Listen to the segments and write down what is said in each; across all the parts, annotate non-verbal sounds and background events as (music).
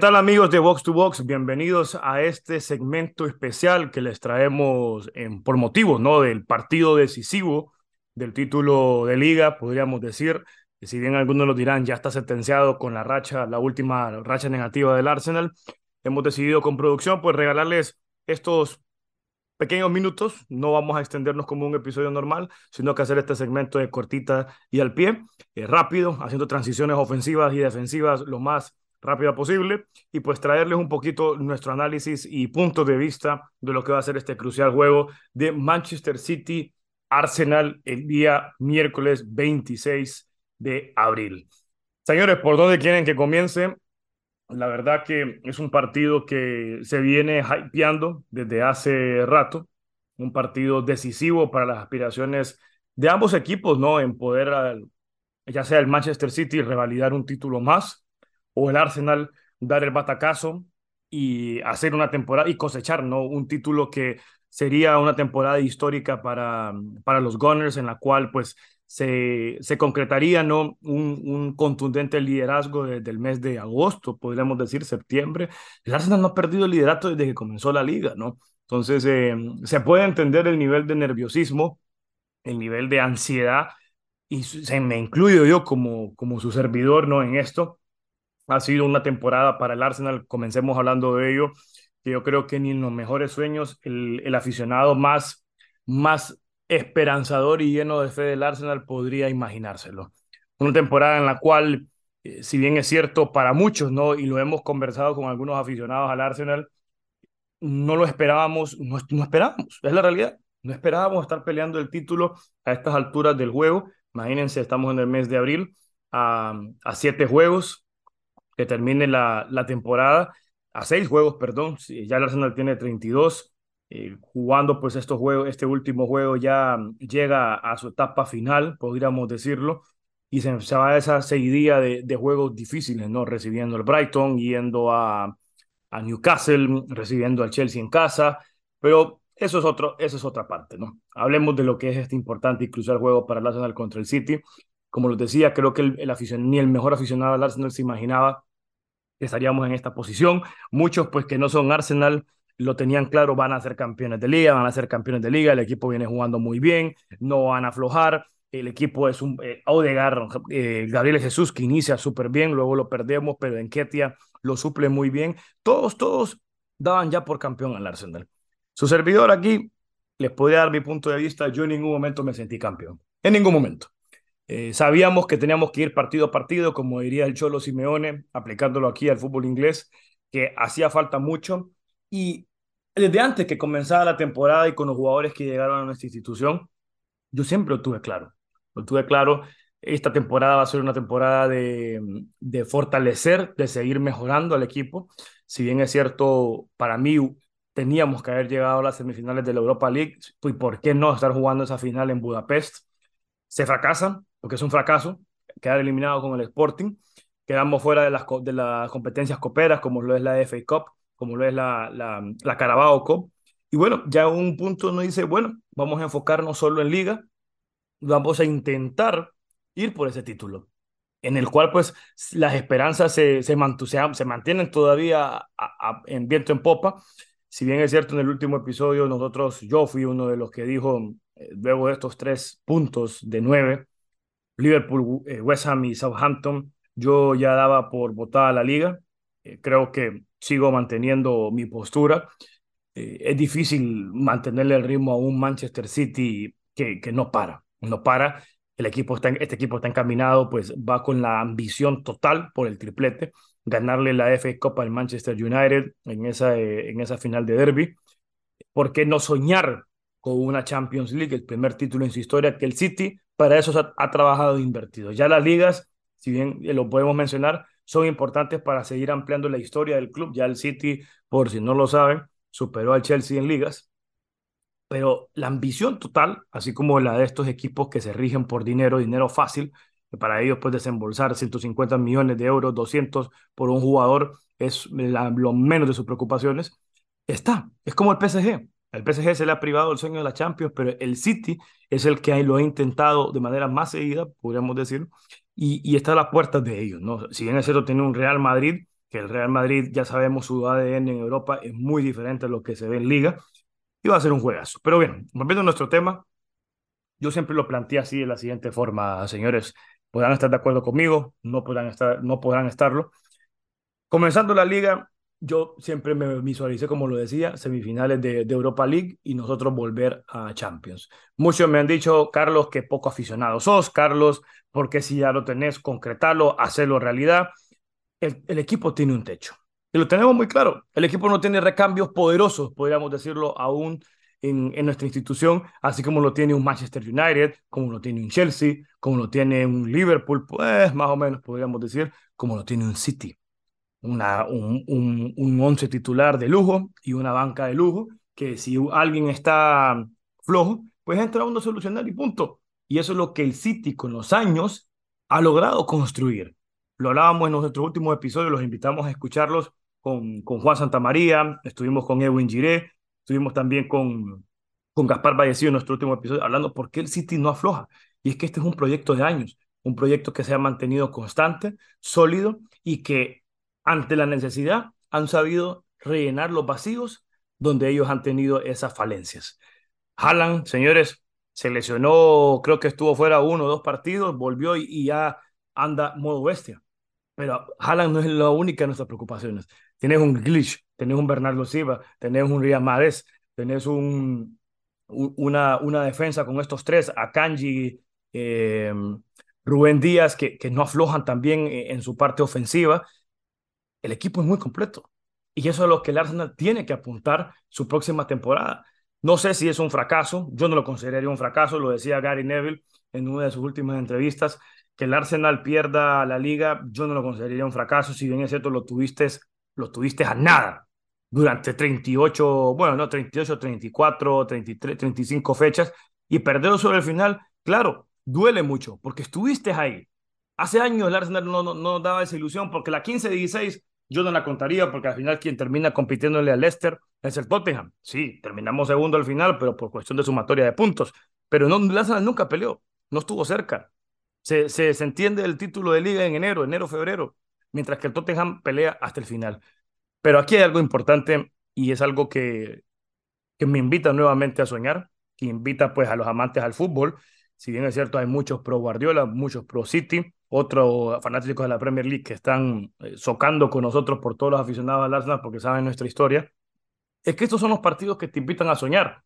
¿Qué tal amigos de Box to Box? Bienvenidos a este segmento especial que les traemos en, por motivo ¿no? del partido decisivo del título de liga, podríamos decir. Que si bien algunos lo dirán, ya está sentenciado con la racha, la última racha negativa del Arsenal. Hemos decidido con producción pues regalarles estos pequeños minutos. No vamos a extendernos como un episodio normal, sino que hacer este segmento de cortita y al pie, eh, rápido, haciendo transiciones ofensivas y defensivas lo más rápida posible y pues traerles un poquito nuestro análisis y punto de vista de lo que va a ser este crucial juego de Manchester City Arsenal el día miércoles 26 de abril. Señores, ¿por dónde quieren que comience? La verdad que es un partido que se viene hypeando desde hace rato, un partido decisivo para las aspiraciones de ambos equipos, ¿no? En poder, ya sea el Manchester City, revalidar un título más o el Arsenal dar el batacazo y hacer una temporada y cosechar ¿no? un título que sería una temporada histórica para, para los Gunners en la cual pues se, se concretaría ¿no? un, un contundente liderazgo desde el mes de agosto, podríamos decir septiembre. El Arsenal no ha perdido el liderato desde que comenzó la liga, ¿no? Entonces eh, se puede entender el nivel de nerviosismo, el nivel de ansiedad y se me incluyo yo como, como su servidor ¿no? en esto ha sido una temporada para el Arsenal, comencemos hablando de ello, que yo creo que ni en los mejores sueños el, aficionado más, más esperanzador y lleno de fe del Arsenal podría imaginárselo. Una temporada en la cual, eh, si bien es cierto para muchos, ¿no? y lo hemos conversado con algunos aficionados al Arsenal, no lo esperábamos, no, no esperábamos, es la realidad. No esperábamos estar peleando el título a estas alturas del juego. Imagínense, estamos en el mes de abril, a siete juegos, que termine la, la temporada a seis juegos, perdón, ya el Arsenal tiene 32, eh, jugando pues estos juegos, este último juego ya llega a su etapa final, podríamos decirlo, y se, se va a esa seguidilla de, de, juegos difíciles, ¿no? Recibiendo el Brighton, yendo a, a Newcastle, recibiendo al Chelsea en casa, pero eso es, otro, eso es otra parte, ¿no? Hablemos de lo que es este importante y crucial juego para el Arsenal contra el City. Como les decía, creo que el, el aficionado, ni el mejor aficionado al Arsenal se imaginaba estaríamos en esta posición. Muchos, pues que no son Arsenal, lo tenían claro, van a ser campeones de liga, van a ser campeones de liga, el equipo viene jugando muy bien, no van a aflojar, el equipo es un eh, Odegar, eh, Gabriel Jesús que inicia súper bien, luego lo perdemos, pero en Ketia lo suple muy bien. Todos, todos daban ya por campeón al Arsenal. Su servidor aquí les podría dar mi punto de vista, yo en ningún momento me sentí campeón, en ningún momento. Eh, sabíamos que teníamos que ir partido a partido, como diría el Cholo Simeone, aplicándolo aquí al fútbol inglés, que hacía falta mucho. Y desde antes que comenzara la temporada y con los jugadores que llegaron a nuestra institución, yo siempre lo tuve claro. Lo tuve claro, esta temporada va a ser una temporada de, de fortalecer, de seguir mejorando al equipo. Si bien es cierto, para mí teníamos que haber llegado a las semifinales de la Europa League, pues ¿por qué no estar jugando esa final en Budapest? Se fracasan, porque es un fracaso, quedar eliminado con el Sporting, quedamos fuera de las, de las competencias coperas, como lo es la FA Cup, como lo es la, la, la Carabao Cup. Y bueno, ya un punto nos dice, bueno, vamos a enfocarnos solo en liga, vamos a intentar ir por ese título, en el cual pues las esperanzas se, se, se mantienen todavía a, a, en viento en popa. Si bien es cierto, en el último episodio nosotros, yo fui uno de los que dijo, eh, luego de estos tres puntos de nueve, Liverpool, eh, West Ham y Southampton, yo ya daba por votada la liga. Eh, creo que sigo manteniendo mi postura. Eh, es difícil mantenerle el ritmo a un Manchester City que, que no para, no para. El equipo está, este equipo está encaminado, pues va con la ambición total por el triplete, ganarle la FA Cup al Manchester United en esa, en esa final de derby. ¿Por qué no soñar con una Champions League, el primer título en su historia que el City para eso ha, trabajado e invertido. Ya las ligas, si bien lo podemos mencionar, son importantes para seguir ampliando la historia del club. Ya el City, por si no lo saben, superó al Chelsea en ligas. Pero la ambición total, así como la de estos equipos que se rigen por dinero, dinero fácil, que para ellos pues desembolsar 150 millones de euros, 200 por un jugador, es lo menos de sus preocupaciones, está. Es como el PSG. El PSG se le ha privado el sueño de la Champions, pero el City es el que lo ha intentado de manera más seguida, podríamos decir, y, y está a las puertas de ellos. Si bien es cierto, tiene un Real Madrid que el Real Madrid, ya sabemos, su ADN en Europa es muy diferente a lo que se ve en Liga, y va a ser un juegazo. Pero bien, volviendo a nuestro tema, yo siempre lo planteé así de la siguiente forma, señores, podrán estar de acuerdo conmigo, no podrán, estar, no podrán estarlo. Comenzando la liga, yo siempre me visualicé, como lo decía, semifinales de, Europa League y nosotros volver a Champions. Muchos me han dicho, Carlos, que poco aficionado sos, Carlos, porque si ya lo tenés, concretarlo, hacerlo realidad. El, el, equipo tiene un techo. Y lo tenemos muy claro. El equipo no tiene recambios poderosos, podríamos decirlo, aún en, en nuestra institución, así como lo tiene un Manchester United, como lo tiene un Chelsea, como lo tiene un Liverpool, pues más o menos podríamos decir, como lo tiene un City una, un, un, once titular de lujo y una banca de lujo, que si alguien está flojo, pues entra uno a solucionar y punto. Y eso es lo que el City con los años ha logrado construir. Lo hablábamos en nuestros últimos episodios, los invitamos a escucharlos con, con Juan Santamaría, estuvimos con Edwin Giré, estuvimos también con, con Gaspar Vallecido en nuestro último episodio, hablando por qué el City no afloja. Y es que este es un proyecto de años, un proyecto que se ha mantenido constante, sólido y que ante la necesidad, han sabido rellenar los vacíos donde ellos han tenido esas falencias. Haaland, señores, se lesionó, creo que estuvo fuera uno o dos partidos, volvió y, ya anda modo bestia. Pero Haaland no es la única de nuestras preocupaciones. Tienes un glitch, tenés un Bernardo Silva, tenés un Riyad Mahrez, tenés un, una, una defensa con estos tres, Akanji, eh, Rubén Díaz, que, que no aflojan también en su parte ofensiva el equipo es muy completo. Y eso es lo que el Arsenal tiene que apuntar su próxima temporada. No sé si es un fracaso, yo no lo consideraría un fracaso, lo decía Gary Neville en una de sus últimas entrevistas, que el Arsenal pierda la liga, yo no lo consideraría un fracaso, si bien es cierto, lo tuviste, lo tuviste a nada durante 38, bueno, no, 38, 34, 33, 35 fechas y perderlo sobre el final, claro, duele mucho porque estuviste ahí. Hace años el Arsenal no, no, no daba esa ilusión porque la 15-16 yo no la contaría porque al final quien termina compitiéndole al Leicester es el Tottenham. Sí, terminamos segundo al final, pero por cuestión de sumatoria de puntos. Pero no, Arsenal nunca peleó, no estuvo cerca. Se, se, entiende el título de liga en enero, enero, febrero, mientras que el Tottenham pelea hasta el final. Pero aquí hay algo importante y es algo que, que me invita nuevamente a soñar, que invita pues a los amantes al fútbol. Si bien es cierto, hay muchos pro Guardiola, muchos pro City, otros fanáticos de la Premier League que están eh, socando con nosotros por todos los aficionados al Arsenal porque saben nuestra historia, es que estos son los partidos que te invitan a soñar.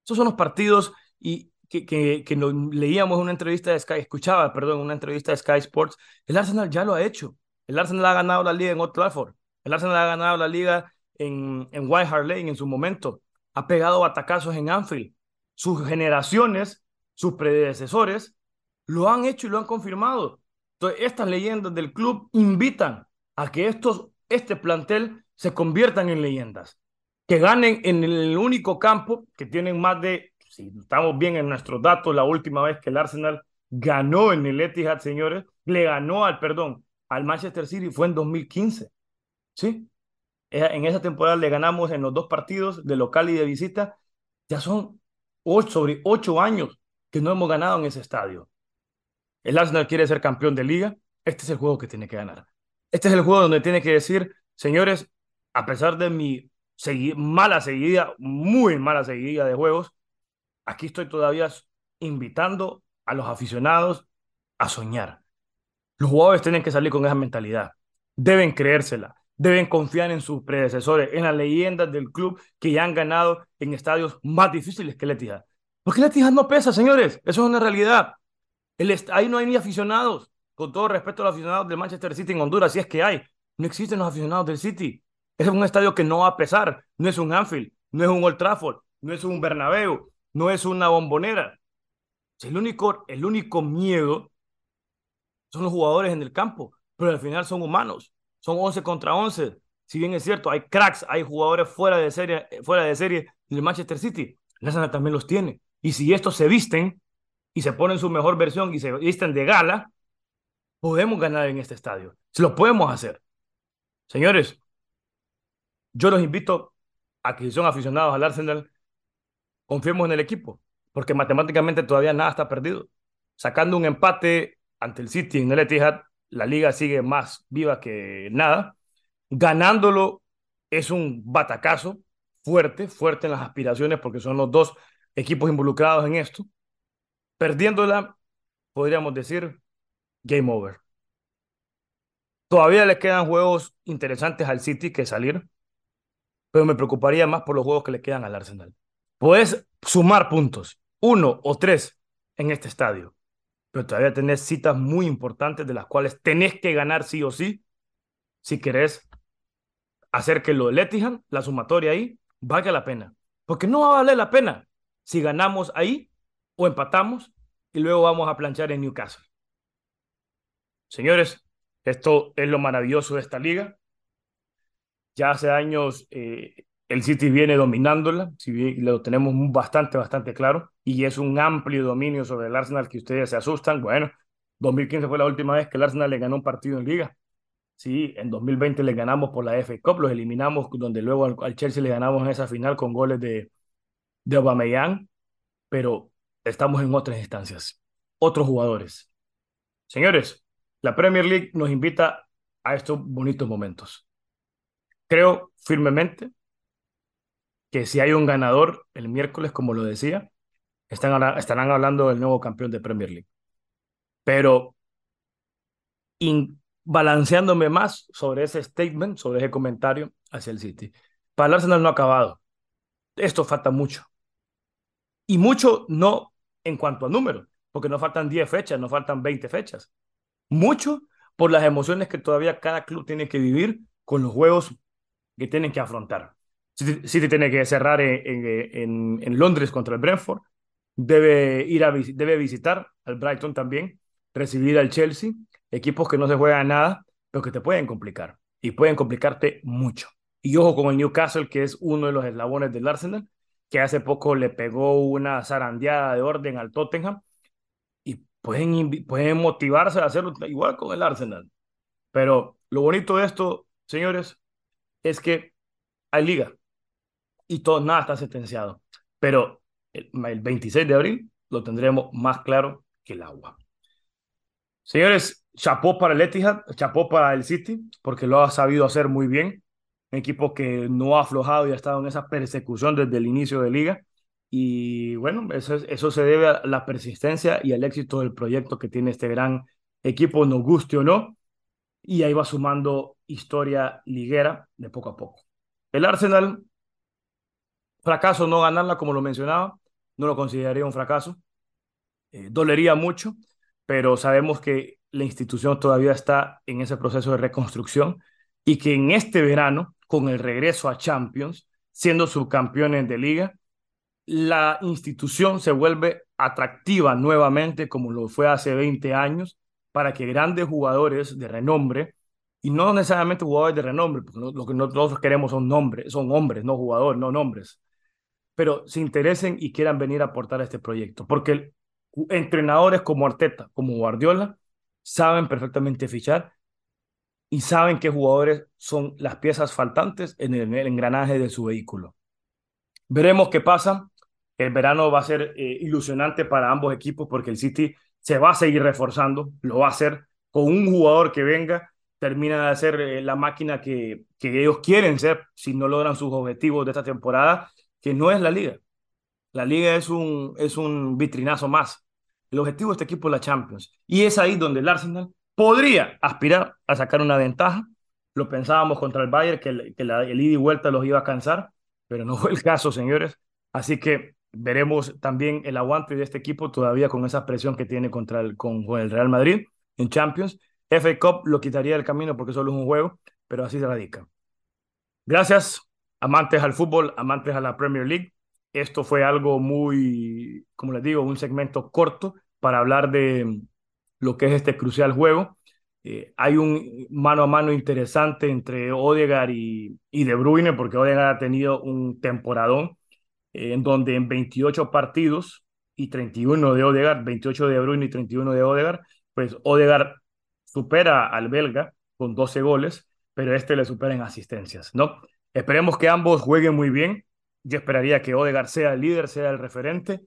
Estos son los partidos y que, que, leíamos una entrevista de Sky, escuchaba, perdón, una entrevista de Sky Sports, el Arsenal ya lo ha hecho. El Arsenal ha ganado la liga en Old Trafford. El Arsenal ha ganado la liga en, en White Hart Lane en su momento. Ha pegado atacazos en Anfield. Sus generaciones, sus predecesores, lo han hecho y lo han confirmado. Estas leyendas del club invitan a que estos, este plantel se conviertan en leyendas, que ganen en el único campo que tienen más de, si estamos bien en nuestros datos, la última vez que el Arsenal ganó en el Etihad, señores, le ganó al, perdón, al Manchester City fue en 2015, ¿sí? En esa temporada le ganamos en los dos partidos de local y de visita, ya son ocho, sobre ocho años que no hemos ganado en ese estadio. El Arsenal quiere ser campeón de liga. Este es el juego que tiene que ganar. Este es el juego donde tiene que decir, señores, a pesar de mi mala seguida, muy mala seguida de juegos, aquí estoy todavía invitando a los aficionados a soñar. Los jugadores tienen que salir con esa mentalidad. Deben creérsela. Deben confiar en sus predecesores, en las leyendas del club que ya han ganado en estadios más difíciles que el. Porque el Etihad no pesa, señores. Eso es una realidad. El ahí no hay ni aficionados. Con todo respeto a los aficionados del Manchester City en Honduras, si es que hay. No existen los aficionados del City. Es un estadio que no va a pesar. No es un Anfield, no es un Old Trafford, no es un Bernabéu, no es una bombonera. El único, el único miedo son los jugadores en el campo, pero al final son humanos. Son 11 contra 11. Si bien es cierto, hay cracks, hay jugadores fuera de serie, fuera de serie del Manchester City. La Arsenal también los tiene. Y si estos se visten, y se ponen su mejor versión y se visten de gala, podemos ganar en este estadio. Se lo podemos hacer. Señores, yo los invito a que si son aficionados al Arsenal, confiemos en el equipo, porque matemáticamente todavía nada está perdido. Sacando un empate ante el City en el Etihad, la liga sigue más viva que nada. Ganándolo es un batacazo fuerte, fuerte en las aspiraciones porque son los dos equipos involucrados en esto. Perdiéndola, podríamos decir, game over. Todavía le quedan juegos interesantes al City que salir, pero me preocuparía más por los juegos que le quedan al Arsenal. Puedes sumar puntos, uno o tres en este estadio, pero todavía tenés citas muy importantes de las cuales tenés que ganar sí o sí si querés hacer que lo de la sumatoria ahí, valga la pena. Porque no va a valer la pena si ganamos ahí o empatamos y luego vamos a planchar en Newcastle. Señores, esto es lo maravilloso de esta liga. Ya hace años eh, el City viene dominándola, si lo tenemos bastante, bastante claro, y es un amplio dominio sobre el Arsenal que ustedes se asustan. Bueno, 2015 fue la última vez que el Arsenal le ganó un partido en liga. Sí, en 2020 le ganamos por la FA Cup, los eliminamos, donde luego al, Chelsea le ganamos en esa final con goles de, de Aubameyang, pero estamos en otras instancias, otros jugadores. Señores, la Premier League nos invita a estos bonitos momentos. Creo firmemente que si hay un ganador el miércoles, como lo decía, están, estarán hablando del nuevo campeón de Premier League. Pero balanceándome más sobre ese statement, sobre ese comentario hacia el City. Para el Arsenal no ha acabado. Esto falta mucho. Y mucho no en cuanto a número, porque no faltan 10 fechas, no faltan 20 fechas. Mucho por las emociones que todavía cada club tiene que vivir con los juegos que tienen que afrontar. City, tiene que cerrar en, en, Londres contra el Brentford, debe ir a debe visitar al Brighton también, recibir al Chelsea equipos que no se juegan nada, pero que te pueden complicar y pueden complicarte mucho. Y ojo con el Newcastle, que es uno de los eslabones del Arsenal, que hace poco le pegó una zarandeada de orden al Tottenham y pueden, pueden motivarse a hacerlo igual con el Arsenal. Pero lo bonito de esto, señores, es que hay liga y todo, nada está sentenciado. Pero el, el 26 de abril lo tendremos más claro que el agua. Señores, chapó para el Etihad, chapó para el City, porque lo ha sabido hacer muy bien. Un equipo que no ha aflojado y ha estado en esa persecución desde el inicio de liga. Y bueno, eso, eso se debe a la persistencia y al éxito del proyecto que tiene este gran equipo, nos guste o no. Y ahí va sumando historia liguera de poco a poco. El Arsenal, fracaso no ganarla, como lo mencionaba, no lo consideraría un fracaso. Eh, dolería mucho, pero sabemos que la institución todavía está en ese proceso de reconstrucción y que en este verano, con el regreso a Champions, siendo subcampeones de liga, la institución se vuelve atractiva nuevamente como lo fue hace 20 años para que grandes jugadores de renombre, y no necesariamente jugadores de renombre, porque lo que nosotros queremos son nombres, son hombres, no jugadores, no nombres, pero se interesen y quieran venir a aportar a este proyecto, porque entrenadores como Arteta, como Guardiola, saben perfectamente fichar y saben qué jugadores son las piezas faltantes en el, engranaje de su vehículo. Veremos qué pasa. El verano va a ser eh, ilusionante para ambos equipos porque el City se va a seguir reforzando, lo va a hacer con un jugador que venga, termina de hacer eh, la máquina que, que ellos quieren ser si no logran sus objetivos de esta temporada, que no es la liga. La liga es un, es un vitrinazo más. El objetivo de este equipo es la Champions. Y es ahí donde el Arsenal podría aspirar a sacar una ventaja. Lo pensábamos contra el Bayern, que, el, que el ida y vuelta los iba a cansar, pero no (laughs) fue el caso, señores. Así que veremos también el aguante de este equipo todavía con esa presión que tiene contra el, con, el Real Madrid en Champions. FA Cup lo quitaría del camino porque solo es un juego, pero así se radica. Gracias, amantes al fútbol, amantes a la Premier League. Esto fue algo muy, como les digo, un segmento corto para hablar de lo que es este crucial juego. Eh, hay un mano a mano interesante entre Odegaard y, y De Bruyne, porque Odegaard ha tenido un temporadón eh, en donde en 28 partidos y 31 de Odegaard, 28 de De Bruyne y 31 de Odegaard, pues Odegaard supera al belga con 12 goles, pero este le supera en asistencias, ¿no? Esperemos que ambos jueguen muy bien yo esperaría que Odegaard sea el líder, sea el referente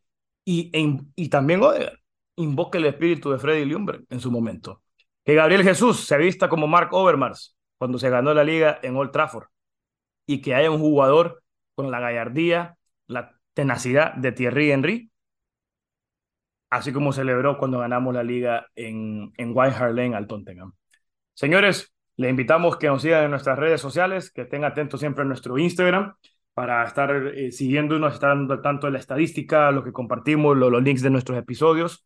y, e y también Odegaard invoque el espíritu de Freddy Ljungberg en su momento. Que Gabriel Jesús se vista como Mark Overmars cuando se ganó la liga en Old Trafford y que haya un jugador con la gallardía, la tenacidad de Thierry Henry, así como celebró cuando ganamos la liga en, en White Hart Lane al Tottenham. Señores, les invitamos que nos sigan en nuestras redes sociales, que estén atentos siempre a nuestro Instagram para estar eh, siguiéndonos, estar dando tanto de la estadística, lo que compartimos, los links de nuestros episodios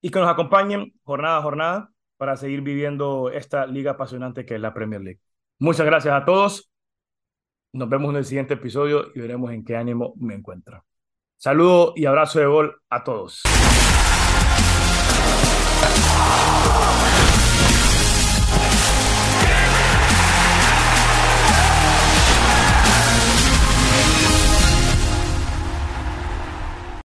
y que nos acompañen jornada a jornada para seguir viviendo esta liga apasionante que es la Premier League. Muchas gracias a todos. Nos vemos en el siguiente episodio y veremos en qué ánimo me encuentro. Saludo y abrazo de gol a todos.